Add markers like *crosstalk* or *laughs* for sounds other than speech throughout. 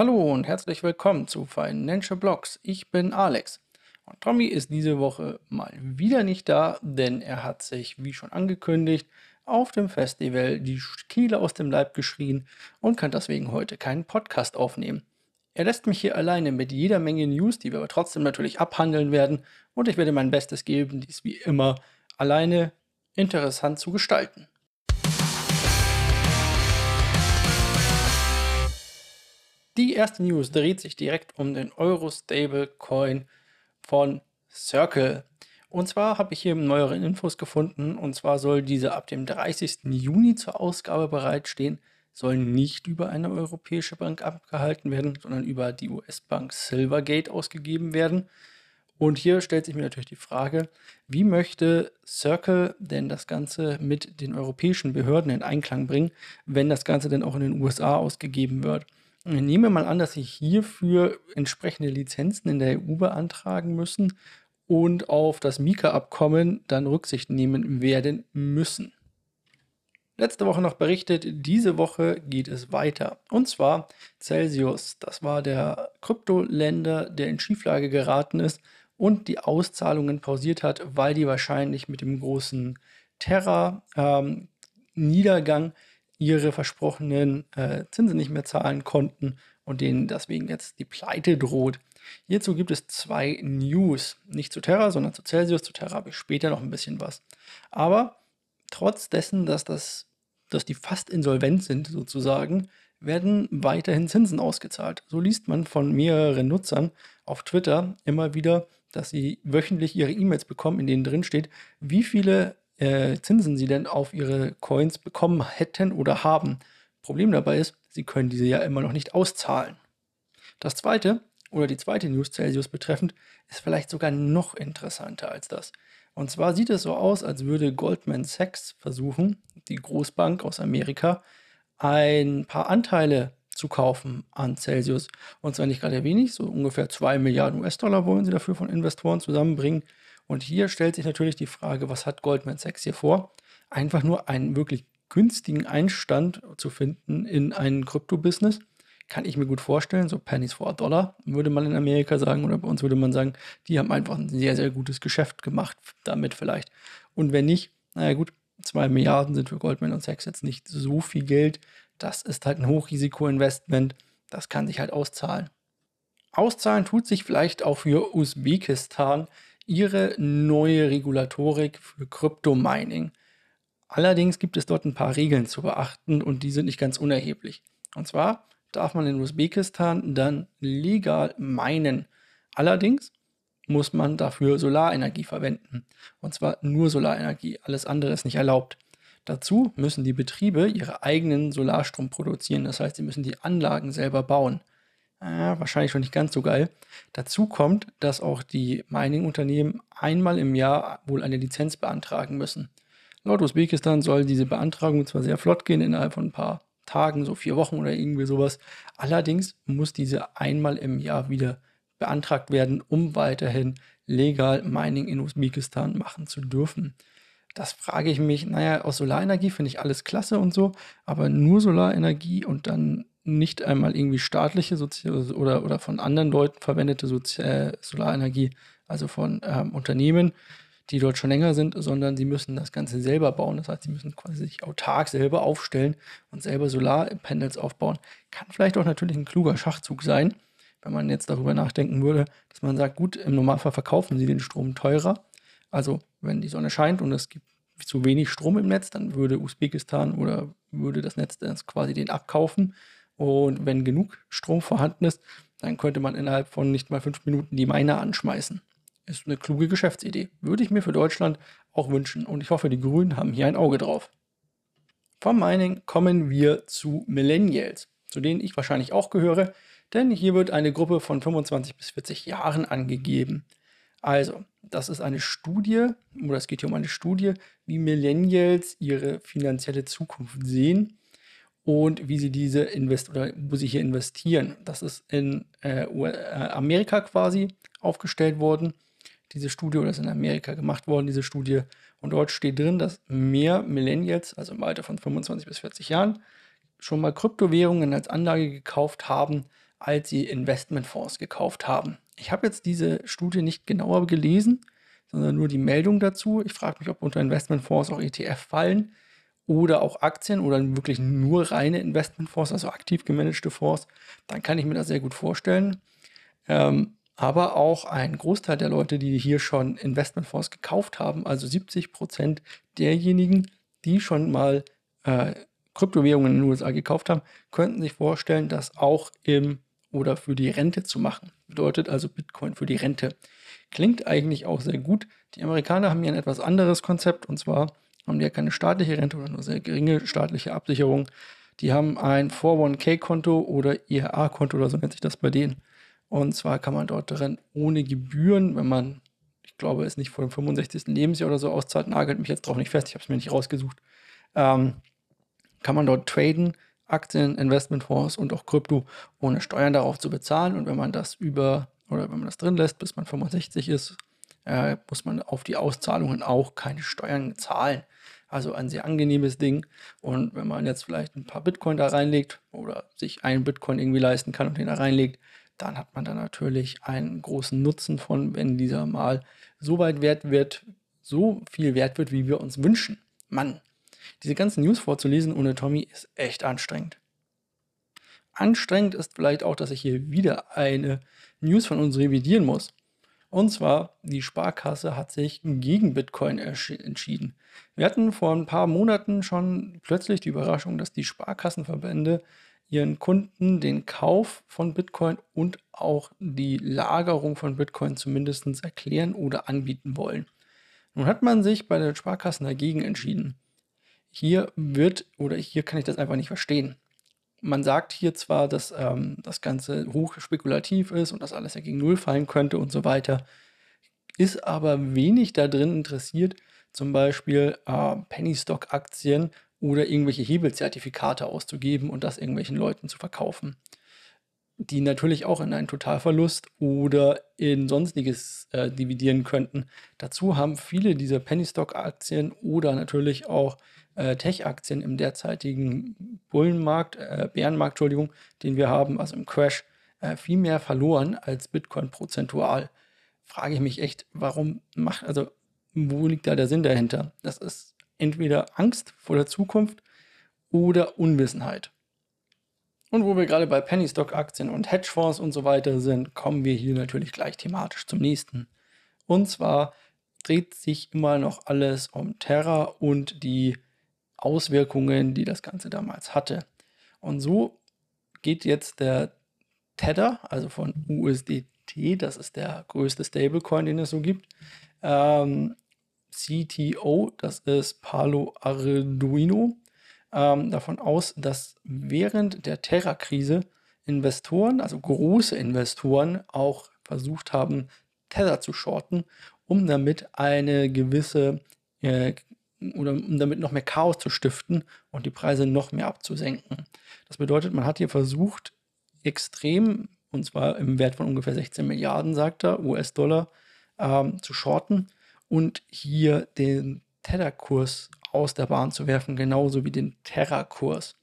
Hallo und herzlich willkommen zu Financial Blogs. Ich bin Alex. Und Tommy ist diese Woche mal wieder nicht da, denn er hat sich, wie schon angekündigt, auf dem Festival die Kehle aus dem Leib geschrien und kann deswegen heute keinen Podcast aufnehmen. Er lässt mich hier alleine mit jeder Menge News, die wir aber trotzdem natürlich abhandeln werden, und ich werde mein Bestes geben, dies wie immer alleine interessant zu gestalten. Die erste News dreht sich direkt um den Euro-Stable-Coin von Circle. Und zwar habe ich hier neuere Infos gefunden. Und zwar soll diese ab dem 30. Juni zur Ausgabe bereitstehen. Soll nicht über eine europäische Bank abgehalten werden, sondern über die US-Bank Silvergate ausgegeben werden. Und hier stellt sich mir natürlich die Frage, wie möchte Circle denn das Ganze mit den europäischen Behörden in Einklang bringen, wenn das Ganze denn auch in den USA ausgegeben wird? Ich nehme mal an, dass Sie hierfür entsprechende Lizenzen in der EU beantragen müssen und auf das Mika-Abkommen dann Rücksicht nehmen werden müssen. Letzte Woche noch berichtet, diese Woche geht es weiter. Und zwar Celsius, das war der Kryptoländer, der in Schieflage geraten ist und die Auszahlungen pausiert hat, weil die wahrscheinlich mit dem großen Terra-Niedergang ähm, ihre versprochenen äh, Zinsen nicht mehr zahlen konnten und denen deswegen jetzt die Pleite droht. Hierzu gibt es zwei News. Nicht zu Terra, sondern zu Celsius. Zu Terra habe ich später noch ein bisschen was. Aber trotz dessen, dass, das, dass die fast insolvent sind sozusagen, werden weiterhin Zinsen ausgezahlt. So liest man von mehreren Nutzern auf Twitter immer wieder, dass sie wöchentlich ihre E-Mails bekommen, in denen drin steht, wie viele äh, Zinsen sie denn auf ihre Coins bekommen hätten oder haben. Problem dabei ist, sie können diese ja immer noch nicht auszahlen. Das zweite, oder die zweite News Celsius betreffend, ist vielleicht sogar noch interessanter als das. Und zwar sieht es so aus, als würde Goldman Sachs versuchen, die Großbank aus Amerika, ein paar Anteile zu kaufen an Celsius. Und zwar nicht gerade wenig, so ungefähr 2 Milliarden US-Dollar wollen sie dafür von Investoren zusammenbringen. Und hier stellt sich natürlich die Frage, was hat Goldman Sachs hier vor? Einfach nur einen wirklich günstigen Einstand zu finden in ein Krypto-Business. Kann ich mir gut vorstellen, so Pennies for a Dollar, würde man in Amerika sagen, oder bei uns würde man sagen, die haben einfach ein sehr, sehr gutes Geschäft gemacht, damit vielleicht. Und wenn nicht, naja gut, zwei Milliarden sind für Goldman und Sachs jetzt nicht so viel Geld. Das ist halt ein Hochrisiko-Investment, das kann sich halt auszahlen. Auszahlen tut sich vielleicht auch für Usbekistan, ihre neue Regulatorik für Kryptomining. Allerdings gibt es dort ein paar Regeln zu beachten und die sind nicht ganz unerheblich. Und zwar darf man in Usbekistan dann legal minen. Allerdings muss man dafür Solarenergie verwenden. Und zwar nur Solarenergie. Alles andere ist nicht erlaubt. Dazu müssen die Betriebe ihre eigenen Solarstrom produzieren. Das heißt, sie müssen die Anlagen selber bauen äh, wahrscheinlich schon nicht ganz so geil. Dazu kommt, dass auch die Mining-Unternehmen einmal im Jahr wohl eine Lizenz beantragen müssen. Laut Usbekistan soll diese Beantragung zwar sehr flott gehen, innerhalb von ein paar Tagen, so vier Wochen oder irgendwie sowas. Allerdings muss diese einmal im Jahr wieder beantragt werden, um weiterhin legal Mining in Usbekistan machen zu dürfen. Das frage ich mich, naja, aus Solarenergie finde ich alles klasse und so, aber nur Solarenergie und dann nicht einmal irgendwie staatliche Sozi oder, oder von anderen Leuten verwendete Sozi äh, Solarenergie, also von ähm, Unternehmen, die dort schon länger sind, sondern sie müssen das Ganze selber bauen. Das heißt, sie müssen quasi sich autark selber aufstellen und selber Solarpanels aufbauen. Kann vielleicht auch natürlich ein kluger Schachzug sein, wenn man jetzt darüber nachdenken würde, dass man sagt, gut, im Normalfall verkaufen sie den Strom teurer. Also wenn die Sonne scheint und es gibt zu wenig Strom im Netz, dann würde Usbekistan oder würde das Netz quasi den abkaufen und wenn genug Strom vorhanden ist, dann könnte man innerhalb von nicht mal fünf Minuten die Miner anschmeißen. Ist eine kluge Geschäftsidee. Würde ich mir für Deutschland auch wünschen. Und ich hoffe, die Grünen haben hier ein Auge drauf. Vom Mining kommen wir zu Millennials, zu denen ich wahrscheinlich auch gehöre, denn hier wird eine Gruppe von 25 bis 40 Jahren angegeben. Also, das ist eine Studie, oder es geht hier um eine Studie, wie Millennials ihre finanzielle Zukunft sehen und wie sie diese invest oder wo sie hier investieren. Das ist in äh, äh, Amerika quasi aufgestellt worden, diese Studie, oder ist in Amerika gemacht worden, diese Studie. Und dort steht drin, dass mehr Millennials, also im Alter von 25 bis 40 Jahren, schon mal Kryptowährungen als Anlage gekauft haben, als sie Investmentfonds gekauft haben. Ich habe jetzt diese Studie nicht genauer gelesen, sondern nur die Meldung dazu. Ich frage mich, ob unter Investmentfonds auch ETF fallen oder auch Aktien oder wirklich nur reine Investmentfonds, also aktiv gemanagte Fonds. Dann kann ich mir das sehr gut vorstellen. Ähm, aber auch ein Großteil der Leute, die hier schon Investmentfonds gekauft haben, also 70 Prozent derjenigen, die schon mal äh, Kryptowährungen in den USA gekauft haben, könnten sich vorstellen, das auch im oder für die Rente zu machen. Bedeutet also Bitcoin für die Rente. Klingt eigentlich auch sehr gut. Die Amerikaner haben hier ein etwas anderes Konzept und zwar haben die ja keine staatliche Rente oder nur sehr geringe staatliche Absicherung. Die haben ein 401k-Konto oder IRA-Konto oder so nennt sich das bei denen. Und zwar kann man dort drin ohne Gebühren, wenn man, ich glaube, es nicht vor dem 65. Lebensjahr oder so auszahlt, nagelt mich jetzt drauf nicht fest, ich habe es mir nicht rausgesucht, ähm, kann man dort traden, Aktien, Investmentfonds und auch Krypto, ohne Steuern darauf zu bezahlen. Und wenn man das über oder wenn man das drin lässt, bis man 65 ist, äh, muss man auf die Auszahlungen auch keine Steuern zahlen. Also ein sehr angenehmes Ding. Und wenn man jetzt vielleicht ein paar Bitcoin da reinlegt oder sich einen Bitcoin irgendwie leisten kann und den da reinlegt, dann hat man da natürlich einen großen Nutzen von, wenn dieser mal so weit wert wird, so viel wert wird, wie wir uns wünschen. Mann, diese ganzen News vorzulesen ohne Tommy ist echt anstrengend. Anstrengend ist vielleicht auch, dass ich hier wieder eine News von uns revidieren muss. Und zwar, die Sparkasse hat sich gegen Bitcoin entschieden. Wir hatten vor ein paar Monaten schon plötzlich die Überraschung, dass die Sparkassenverbände ihren Kunden den Kauf von Bitcoin und auch die Lagerung von Bitcoin zumindest erklären oder anbieten wollen. Nun hat man sich bei den Sparkassen dagegen entschieden. Hier wird oder hier kann ich das einfach nicht verstehen. Man sagt hier zwar, dass ähm, das Ganze hoch spekulativ ist und dass alles ja gegen Null fallen könnte und so weiter, ist aber wenig da drin interessiert, zum Beispiel äh, Penny Stock Aktien oder irgendwelche Hebelzertifikate auszugeben und das irgendwelchen Leuten zu verkaufen, die natürlich auch in einen Totalverlust oder in sonstiges äh, dividieren könnten. Dazu haben viele dieser Penny Stock Aktien oder natürlich auch äh, Tech-Aktien im derzeitigen Bullenmarkt, äh, Bärenmarkt, Entschuldigung, den wir haben, also im Crash, äh, viel mehr verloren als Bitcoin prozentual. Frage ich mich echt, warum macht, also wo liegt da der Sinn dahinter? Das ist entweder Angst vor der Zukunft oder Unwissenheit. Und wo wir gerade bei Penny Stock Aktien und Hedgefonds und so weiter sind, kommen wir hier natürlich gleich thematisch zum nächsten. Und zwar dreht sich immer noch alles um Terra und die Auswirkungen, die das Ganze damals hatte. Und so geht jetzt der Tether, also von USDT, das ist der größte Stablecoin, den es so gibt, ähm, CTO, das ist Palo Arduino, ähm, davon aus, dass während der Terra-Krise Investoren, also große Investoren, auch versucht haben, Tether zu shorten, um damit eine gewisse äh, oder um damit noch mehr Chaos zu stiften und die Preise noch mehr abzusenken. Das bedeutet, man hat hier versucht, extrem, und zwar im Wert von ungefähr 16 Milliarden, sagt er, US-Dollar, ähm, zu shorten und hier den Tether-Kurs aus der Bahn zu werfen, genauso wie den Terra-Kurs.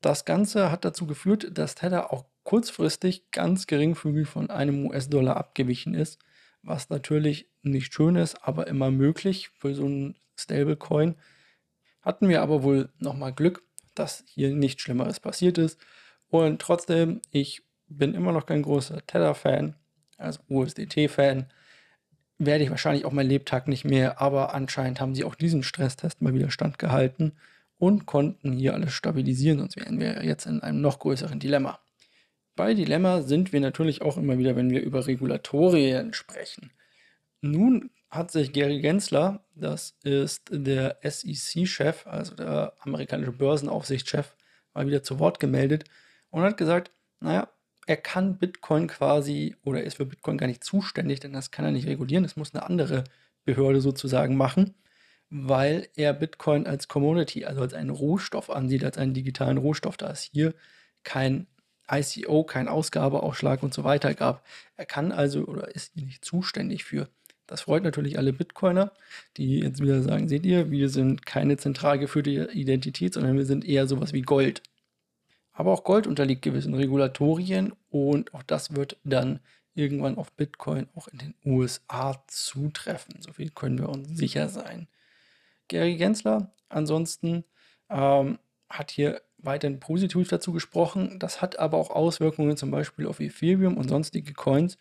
Das Ganze hat dazu geführt, dass Tether auch kurzfristig ganz geringfügig von einem US-Dollar abgewichen ist, was natürlich nicht schön ist, aber immer möglich für so einen Stablecoin. Hatten wir aber wohl nochmal Glück, dass hier nichts Schlimmeres passiert ist. Und trotzdem, ich bin immer noch kein großer Tether-Fan, also USDT-Fan. Werde ich wahrscheinlich auch mein Lebtag nicht mehr, aber anscheinend haben sie auch diesen Stresstest mal wieder standgehalten und konnten hier alles stabilisieren, sonst wären wir jetzt in einem noch größeren Dilemma. Bei Dilemma sind wir natürlich auch immer wieder, wenn wir über Regulatorien sprechen. Nun hat sich Gary Gensler, das ist der SEC-Chef, also der amerikanische Börsenaufsichtschef, mal wieder zu Wort gemeldet und hat gesagt, naja, er kann Bitcoin quasi oder ist für Bitcoin gar nicht zuständig, denn das kann er nicht regulieren, das muss eine andere Behörde sozusagen machen, weil er Bitcoin als Commodity, also als einen Rohstoff ansieht, als einen digitalen Rohstoff, da es hier kein ICO, kein Ausgabeaufschlag und so weiter gab. Er kann also oder ist hier nicht zuständig für. Das freut natürlich alle Bitcoiner, die jetzt wieder sagen, seht ihr, wir sind keine zentral geführte Identität, sondern wir sind eher sowas wie Gold. Aber auch Gold unterliegt gewissen Regulatorien und auch das wird dann irgendwann auf Bitcoin auch in den USA zutreffen. So viel können wir uns sicher sein. Gary Gensler ansonsten ähm, hat hier weiterhin positiv dazu gesprochen. Das hat aber auch Auswirkungen zum Beispiel auf Ethereum und sonstige Coins,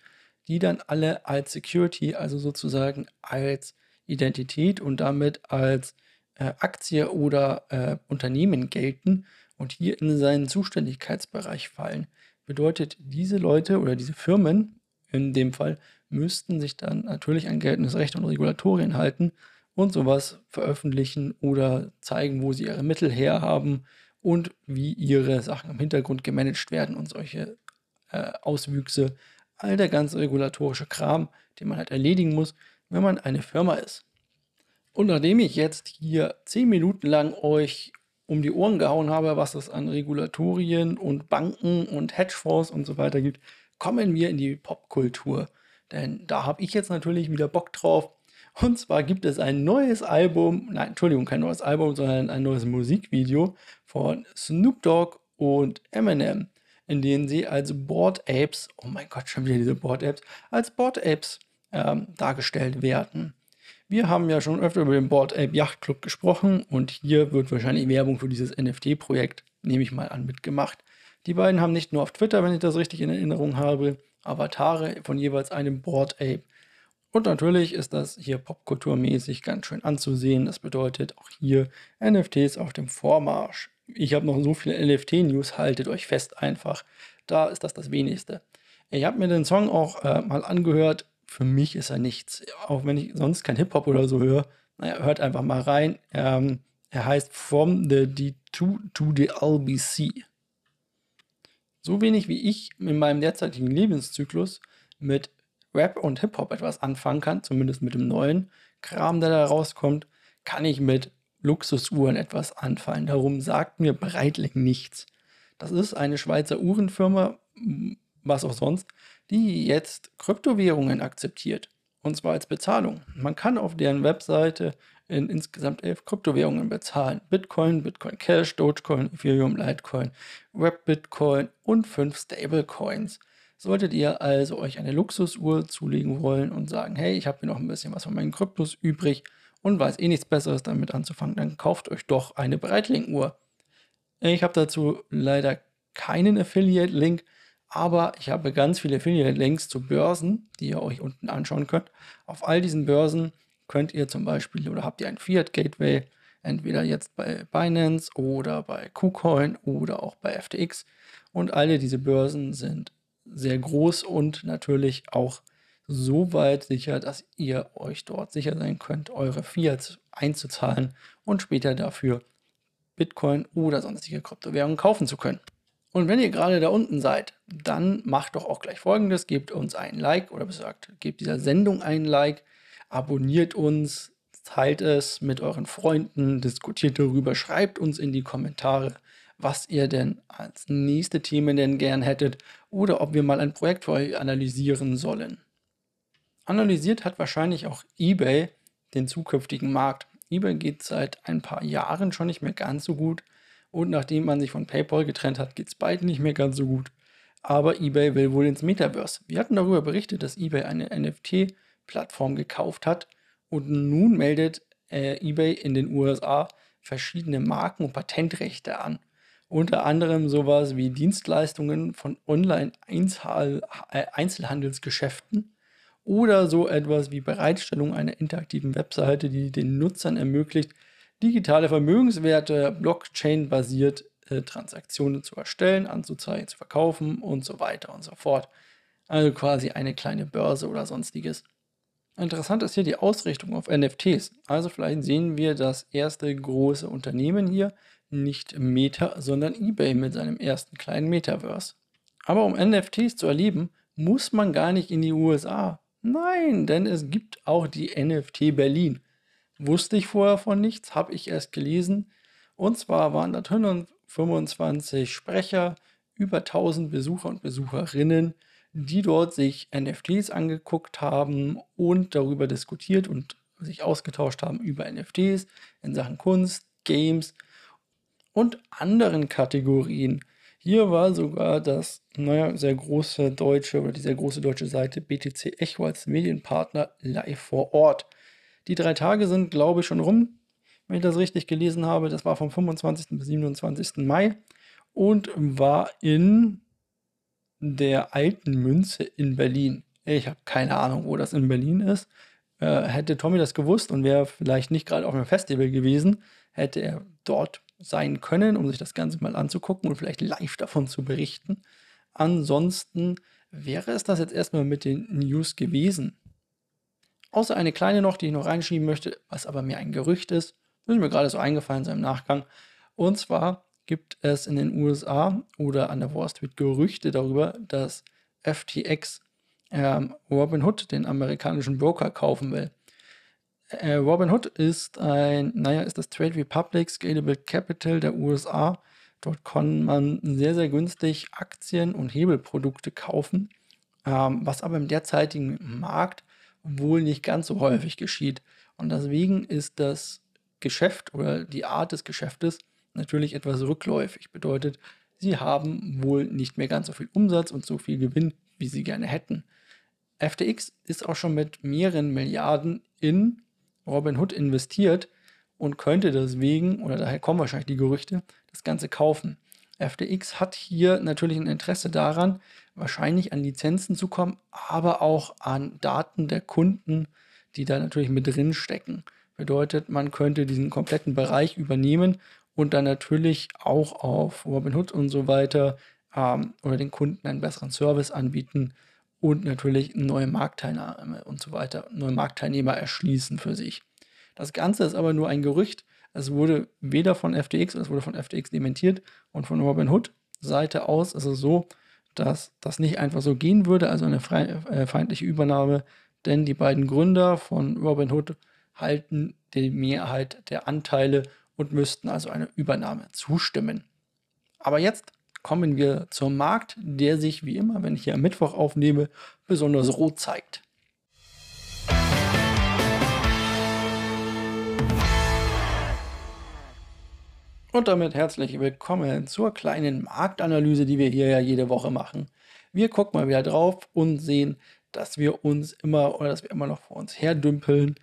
die dann alle als Security, also sozusagen als Identität und damit als äh, Aktie oder äh, Unternehmen gelten und hier in seinen Zuständigkeitsbereich fallen. Bedeutet, diese Leute oder diese Firmen in dem Fall müssten sich dann natürlich an geltendes Recht und Regulatorien halten und sowas veröffentlichen oder zeigen, wo sie ihre Mittel herhaben und wie ihre Sachen im Hintergrund gemanagt werden und solche äh, Auswüchse. All der ganze regulatorische Kram, den man halt erledigen muss, wenn man eine Firma ist. Und nachdem ich jetzt hier zehn Minuten lang euch um die Ohren gehauen habe, was es an Regulatorien und Banken und Hedgefonds und so weiter gibt, kommen wir in die Popkultur. Denn da habe ich jetzt natürlich wieder Bock drauf. Und zwar gibt es ein neues Album, nein, Entschuldigung, kein neues Album, sondern ein neues Musikvideo von Snoop Dogg und Eminem, in denen sie als Board Apes, oh mein Gott, schon wieder diese Board Apes, als Board Apes ähm, dargestellt werden. Wir haben ja schon öfter über den Board Ape Yacht Club gesprochen und hier wird wahrscheinlich Werbung für dieses NFT-Projekt, nehme ich mal an, mitgemacht. Die beiden haben nicht nur auf Twitter, wenn ich das richtig in Erinnerung habe, Avatare von jeweils einem Board Ape. Und natürlich ist das hier popkulturmäßig ganz schön anzusehen. Das bedeutet auch hier NFTs auf dem Vormarsch. Ich habe noch so viele NFT-News, haltet euch fest einfach. Da ist das das wenigste. Ich habe mir den Song auch äh, mal angehört für mich ist er nichts. Auch wenn ich sonst kein Hip-Hop oder so höre. Naja, hört einfach mal rein. Ähm, er heißt From the D2 to the LBC. So wenig wie ich in meinem derzeitigen Lebenszyklus mit Rap und Hip-Hop etwas anfangen kann, zumindest mit dem neuen Kram, der da rauskommt, kann ich mit Luxusuhren etwas anfangen. Darum sagt mir Breitling nichts. Das ist eine Schweizer Uhrenfirma, was auch sonst, die jetzt Kryptowährungen akzeptiert. Und zwar als Bezahlung. Man kann auf deren Webseite in insgesamt elf Kryptowährungen bezahlen. Bitcoin, Bitcoin Cash, Dogecoin, Ethereum, Litecoin, Web Bitcoin und fünf Stablecoins. Solltet ihr also euch eine Luxusuhr zulegen wollen und sagen, hey, ich habe hier noch ein bisschen was von meinen Kryptos übrig und weiß eh nichts Besseres damit anzufangen, dann kauft euch doch eine Breitling-Uhr. Ich habe dazu leider keinen Affiliate-Link, aber ich habe ganz viele Affiliate-Links zu Börsen, die ihr euch unten anschauen könnt. Auf all diesen Börsen könnt ihr zum Beispiel oder habt ihr ein Fiat-Gateway, entweder jetzt bei Binance oder bei KuCoin oder auch bei FTX. Und alle diese Börsen sind sehr groß und natürlich auch so weit sicher, dass ihr euch dort sicher sein könnt, eure Fiat einzuzahlen und später dafür Bitcoin oder sonstige Kryptowährungen kaufen zu können. Und wenn ihr gerade da unten seid, dann macht doch auch gleich folgendes: Gebt uns ein Like oder besagt, gebt dieser Sendung ein Like, abonniert uns, teilt es mit euren Freunden, diskutiert darüber, schreibt uns in die Kommentare, was ihr denn als nächste Themen denn gern hättet oder ob wir mal ein Projekt für euch analysieren sollen. Analysiert hat wahrscheinlich auch eBay den zukünftigen Markt. eBay geht seit ein paar Jahren schon nicht mehr ganz so gut. Und nachdem man sich von PayPal getrennt hat, geht es beiden nicht mehr ganz so gut. Aber eBay will wohl ins Metaverse. Wir hatten darüber berichtet, dass eBay eine NFT-Plattform gekauft hat und nun meldet äh, eBay in den USA verschiedene Marken- und Patentrechte an. Unter anderem sowas wie Dienstleistungen von Online-Einzelhandelsgeschäften oder so etwas wie Bereitstellung einer interaktiven Webseite, die den Nutzern ermöglicht, digitale Vermögenswerte, Blockchain-basiert äh, Transaktionen zu erstellen, anzuzeigen, zu verkaufen und so weiter und so fort. Also quasi eine kleine Börse oder sonstiges. Interessant ist hier die Ausrichtung auf NFTs. Also vielleicht sehen wir das erste große Unternehmen hier, nicht Meta, sondern eBay mit seinem ersten kleinen Metaverse. Aber um NFTs zu erleben, muss man gar nicht in die USA. Nein, denn es gibt auch die NFT Berlin. Wusste ich vorher von nichts, habe ich erst gelesen. Und zwar waren da 125 Sprecher, über 1000 Besucher und Besucherinnen, die dort sich NFTs angeguckt haben und darüber diskutiert und sich ausgetauscht haben über NFTs in Sachen Kunst, Games und anderen Kategorien. Hier war sogar das, naja, sehr große deutsche oder die sehr große deutsche Seite BTC Echo als Medienpartner live vor Ort. Die drei Tage sind, glaube ich, schon rum, wenn ich das richtig gelesen habe. Das war vom 25. bis 27. Mai und war in der alten Münze in Berlin. Ich habe keine Ahnung, wo das in Berlin ist. Äh, hätte Tommy das gewusst und wäre vielleicht nicht gerade auf einem Festival gewesen, hätte er dort sein können, um sich das Ganze mal anzugucken und vielleicht live davon zu berichten. Ansonsten wäre es das jetzt erstmal mit den News gewesen. Außer eine kleine noch, die ich noch reinschieben möchte, was aber mir ein Gerücht ist. Das ist mir gerade so eingefallen, so im Nachgang. Und zwar gibt es in den USA oder an der Wall Street Gerüchte darüber, dass FTX ähm, Robinhood, den amerikanischen Broker, kaufen will. Äh, Robinhood ist ein, naja, ist das Trade Republic Scalable Capital der USA. Dort kann man sehr, sehr günstig Aktien und Hebelprodukte kaufen, ähm, was aber im derzeitigen Markt wohl nicht ganz so häufig geschieht. Und deswegen ist das Geschäft oder die Art des Geschäftes natürlich etwas rückläufig. Bedeutet, sie haben wohl nicht mehr ganz so viel Umsatz und so viel Gewinn, wie sie gerne hätten. FTX ist auch schon mit mehreren Milliarden in Robinhood investiert und könnte deswegen, oder daher kommen wahrscheinlich die Gerüchte, das Ganze kaufen. FTX hat hier natürlich ein Interesse daran, wahrscheinlich an Lizenzen zu kommen, aber auch an Daten der Kunden, die da natürlich mit drin stecken. Bedeutet, man könnte diesen kompletten Bereich übernehmen und dann natürlich auch auf Robinhood und so weiter ähm, oder den Kunden einen besseren Service anbieten und natürlich neue Marktteilnehmer und so weiter, neue Marktteilnehmer erschließen für sich. Das Ganze ist aber nur ein Gerücht. Es wurde weder von FTX, es wurde von FTX dementiert und von Robinhood Seite aus ist es so, dass das nicht einfach so gehen würde, also eine äh, feindliche Übernahme, denn die beiden Gründer von Robinhood halten die Mehrheit der Anteile und müssten also einer Übernahme zustimmen. Aber jetzt kommen wir zum Markt, der sich wie immer, wenn ich hier am Mittwoch aufnehme, besonders rot zeigt. Und damit herzlich willkommen zur kleinen Marktanalyse, die wir hier ja jede Woche machen. Wir gucken mal wieder drauf und sehen, dass wir uns immer oder dass wir immer noch vor uns herdümpeln,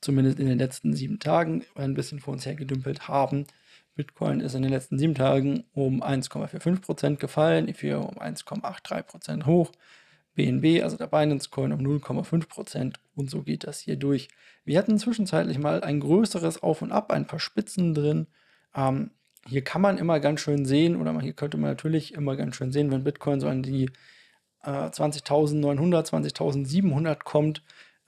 zumindest in den letzten sieben Tagen ein bisschen vor uns hergedümpelt haben. Bitcoin ist in den letzten sieben Tagen um 1,45% gefallen, Ethereum um 1,83% hoch, BNB, also der Binance Coin, um 0,5% und so geht das hier durch. Wir hatten zwischenzeitlich mal ein größeres Auf und Ab, ein paar Spitzen drin. Ähm, hier kann man immer ganz schön sehen, oder hier könnte man natürlich immer ganz schön sehen, wenn Bitcoin so an die äh, 20.900, 20.700 kommt,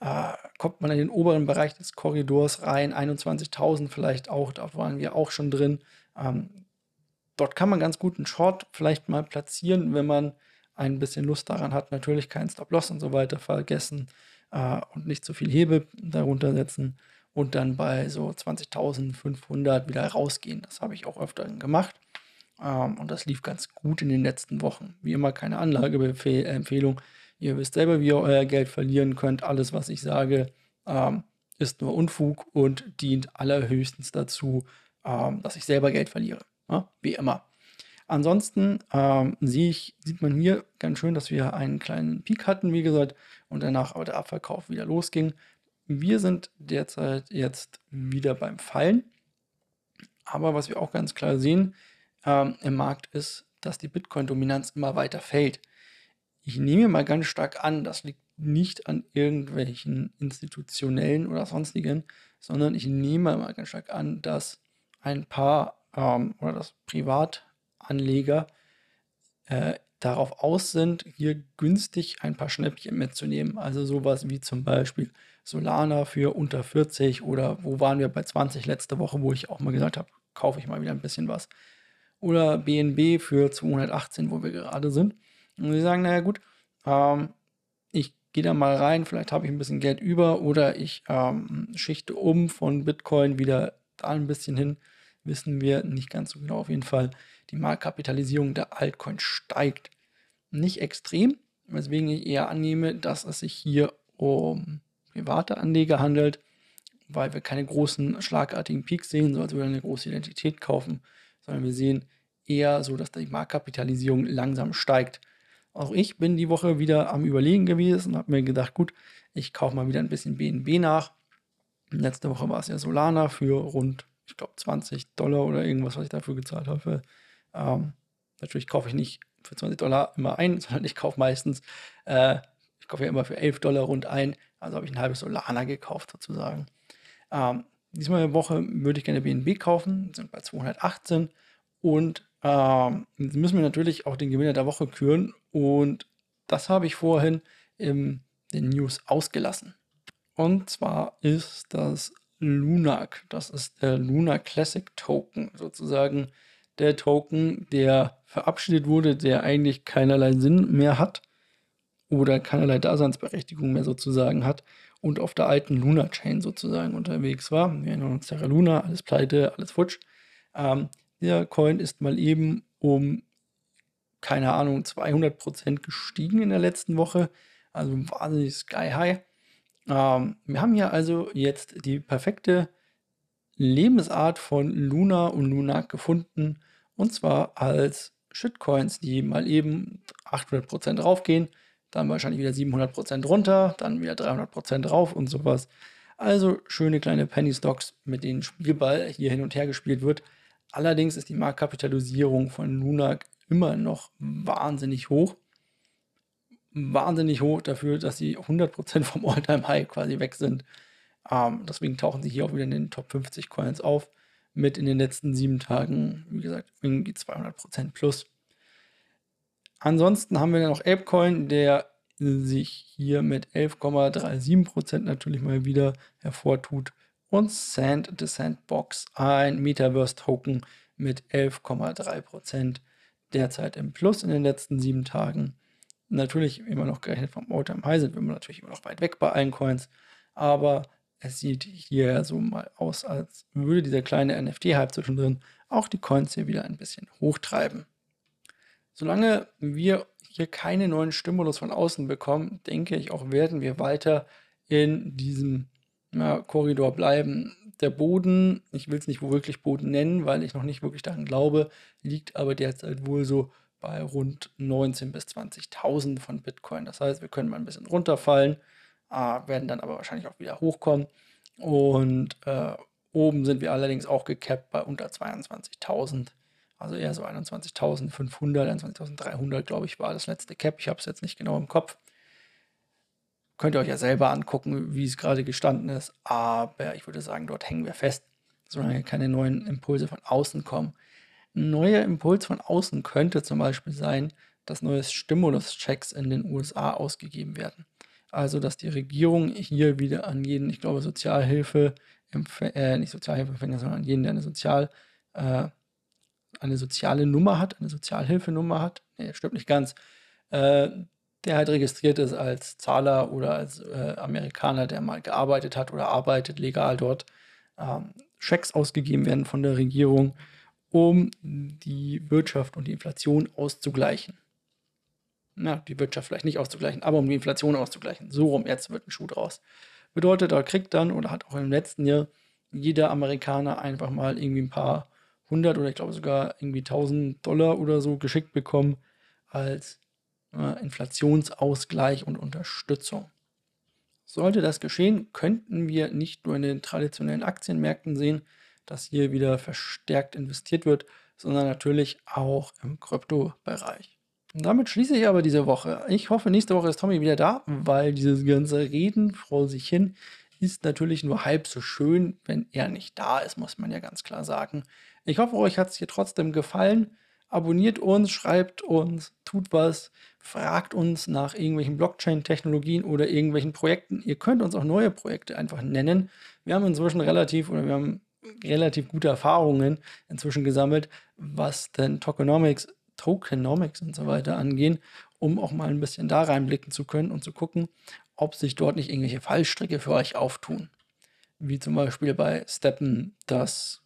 äh, kommt man in den oberen Bereich des Korridors rein, 21.000 vielleicht auch, da waren wir auch schon drin. Ähm, dort kann man ganz gut einen Short vielleicht mal platzieren, wenn man ein bisschen Lust daran hat. Natürlich kein Stop-Loss und so weiter vergessen äh, und nicht zu viel Hebel darunter setzen und dann bei so 20.500 wieder rausgehen. Das habe ich auch öfter gemacht. Ähm, und das lief ganz gut in den letzten Wochen. Wie immer keine Anlageempfehlung. Ihr wisst selber, wie ihr euer Geld verlieren könnt. Alles, was ich sage, ähm, ist nur Unfug und dient allerhöchstens dazu, ähm, dass ich selber Geld verliere. Ja? Wie immer. Ansonsten ähm, ich, sieht man hier ganz schön, dass wir einen kleinen Peak hatten, wie gesagt, und danach aber der Abverkauf wieder losging. Wir sind derzeit jetzt wieder beim Fallen. Aber was wir auch ganz klar sehen ähm, im Markt ist, dass die Bitcoin-Dominanz immer weiter fällt. Ich nehme mal ganz stark an, das liegt nicht an irgendwelchen institutionellen oder sonstigen, sondern ich nehme mal ganz stark an, dass ein paar ähm, oder dass Privatanleger äh, darauf aus sind, hier günstig ein paar Schnäppchen mitzunehmen. Also sowas wie zum Beispiel Solana für unter 40 oder wo waren wir bei 20 letzte Woche, wo ich auch mal gesagt habe, kaufe ich mal wieder ein bisschen was. Oder BNB für 218, wo wir gerade sind. Und sie sagen, naja gut, ähm, ich gehe da mal rein, vielleicht habe ich ein bisschen Geld über oder ich ähm, schichte um von Bitcoin wieder da ein bisschen hin. Wissen wir nicht ganz so genau. Auf jeden Fall, die Marktkapitalisierung der Altcoin steigt. Nicht extrem, weswegen ich eher annehme, dass es sich hier um private Anleger handelt, weil wir keine großen, schlagartigen Peaks sehen, so als wir eine große Identität kaufen, sondern wir sehen eher so, dass die Marktkapitalisierung langsam steigt. Auch ich bin die Woche wieder am Überlegen gewesen und habe mir gedacht, gut, ich kaufe mal wieder ein bisschen BNB nach. Letzte Woche war es ja Solana für rund, ich glaube, 20 Dollar oder irgendwas, was ich dafür gezahlt habe. Ähm, natürlich kaufe ich nicht für 20 Dollar immer ein, *laughs* sondern ich kaufe meistens, äh, ich kaufe ja immer für 11 Dollar rund ein. Also habe ich ein halbes Solana gekauft sozusagen. Ähm, diesmal Woche würde ich gerne BNB kaufen, sind bei 218 und ähm, jetzt müssen wir natürlich auch den Gewinner der Woche küren und das habe ich vorhin in den News ausgelassen. Und zwar ist das Lunac. Das ist der Luna Classic Token, sozusagen der Token, der verabschiedet wurde, der eigentlich keinerlei Sinn mehr hat oder keinerlei Daseinsberechtigung mehr sozusagen hat und auf der alten Luna Chain sozusagen unterwegs war. Wir erinnern uns Terra Luna, alles pleite, alles futsch. Ähm, der Coin ist mal eben um, keine Ahnung, 200% gestiegen in der letzten Woche. Also wahnsinnig sky high. Ähm, wir haben hier also jetzt die perfekte Lebensart von Luna und Luna gefunden. Und zwar als Shitcoins, die mal eben 800% raufgehen, dann wahrscheinlich wieder 700% runter, dann wieder 300% rauf und sowas. Also schöne kleine Penny Stocks, mit denen Spielball hier hin und her gespielt wird. Allerdings ist die Marktkapitalisierung von Luna immer noch wahnsinnig hoch. Wahnsinnig hoch dafür, dass sie 100% vom Alltime high quasi weg sind. Ähm, deswegen tauchen sie hier auch wieder in den Top 50 Coins auf. Mit in den letzten sieben Tagen, wie gesagt, irgendwie 200% plus. Ansonsten haben wir dann noch ApeCoin, der sich hier mit 11,37% natürlich mal wieder hervortut und Sand the Sandbox, ein Metaverse-Token mit 11,3% derzeit im Plus in den letzten sieben Tagen. Natürlich immer noch gerechnet vom All-Time High sind wir natürlich immer noch weit weg bei allen Coins, aber es sieht hier so mal aus, als würde dieser kleine NFT-Hype zwischendrin auch die Coins hier wieder ein bisschen hochtreiben. Solange wir hier keine neuen Stimulus von außen bekommen, denke ich auch, werden wir weiter in diesem ja, Korridor bleiben. Der Boden, ich will es nicht wirklich Boden nennen, weil ich noch nicht wirklich daran glaube, liegt aber derzeit wohl so bei rund 19.000 bis 20.000 von Bitcoin. Das heißt, wir können mal ein bisschen runterfallen, äh, werden dann aber wahrscheinlich auch wieder hochkommen. Und äh, oben sind wir allerdings auch gecapped bei unter 22.000. Also eher so 21.500, 21.300, glaube ich, war das letzte Cap. Ich habe es jetzt nicht genau im Kopf. Könnt ihr euch ja selber angucken, wie es gerade gestanden ist. Aber ich würde sagen, dort hängen wir fest, solange keine neuen Impulse von außen kommen. Ein neuer Impuls von außen könnte zum Beispiel sein, dass neue Stimulus-Checks in den USA ausgegeben werden. Also, dass die Regierung hier wieder an jeden, ich glaube, Sozialhilfe, äh, nicht Sozialhilfeempfänger, sondern an jeden, der eine Sozial, äh, eine soziale Nummer hat, eine Sozialhilfenummer hat, nee, stimmt nicht ganz, äh, der halt registriert ist als Zahler oder als äh, Amerikaner, der mal gearbeitet hat oder arbeitet legal dort, ähm, Schecks ausgegeben werden von der Regierung, um die Wirtschaft und die Inflation auszugleichen. Na, die Wirtschaft vielleicht nicht auszugleichen, aber um die Inflation auszugleichen. So rum, jetzt wird ein Schuh draus. Bedeutet, da kriegt dann oder hat auch im letzten Jahr jeder Amerikaner einfach mal irgendwie ein paar hundert oder ich glaube sogar irgendwie 1000 Dollar oder so geschickt bekommen als äh, Inflationsausgleich und Unterstützung. Sollte das geschehen, könnten wir nicht nur in den traditionellen Aktienmärkten sehen, dass hier wieder verstärkt investiert wird, sondern natürlich auch im Kryptobereich. Damit schließe ich aber diese Woche. Ich hoffe, nächste Woche ist Tommy wieder da, weil dieses ganze Reden vor sich hin ist natürlich nur halb so schön, wenn er nicht da ist, muss man ja ganz klar sagen. Ich hoffe, euch hat es hier trotzdem gefallen. Abonniert uns, schreibt uns, tut was, fragt uns nach irgendwelchen Blockchain-Technologien oder irgendwelchen Projekten. Ihr könnt uns auch neue Projekte einfach nennen. Wir haben inzwischen relativ oder wir haben relativ gute Erfahrungen inzwischen gesammelt, was denn Tokenomics, Tokenomics und so weiter angehen, um auch mal ein bisschen da reinblicken zu können und zu gucken, ob sich dort nicht irgendwelche Fallstricke für euch auftun. Wie zum Beispiel bei Steppen das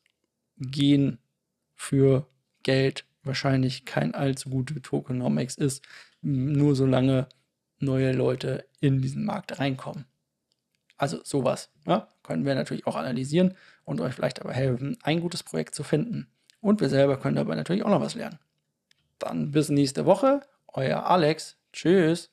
Gehen für Geld wahrscheinlich kein allzu gute Tokenomics ist, nur solange neue Leute in diesen Markt reinkommen. Also sowas ja, können wir natürlich auch analysieren und euch vielleicht aber helfen, ein gutes Projekt zu finden. Und wir selber können dabei natürlich auch noch was lernen. Dann bis nächste Woche. Euer Alex. Tschüss.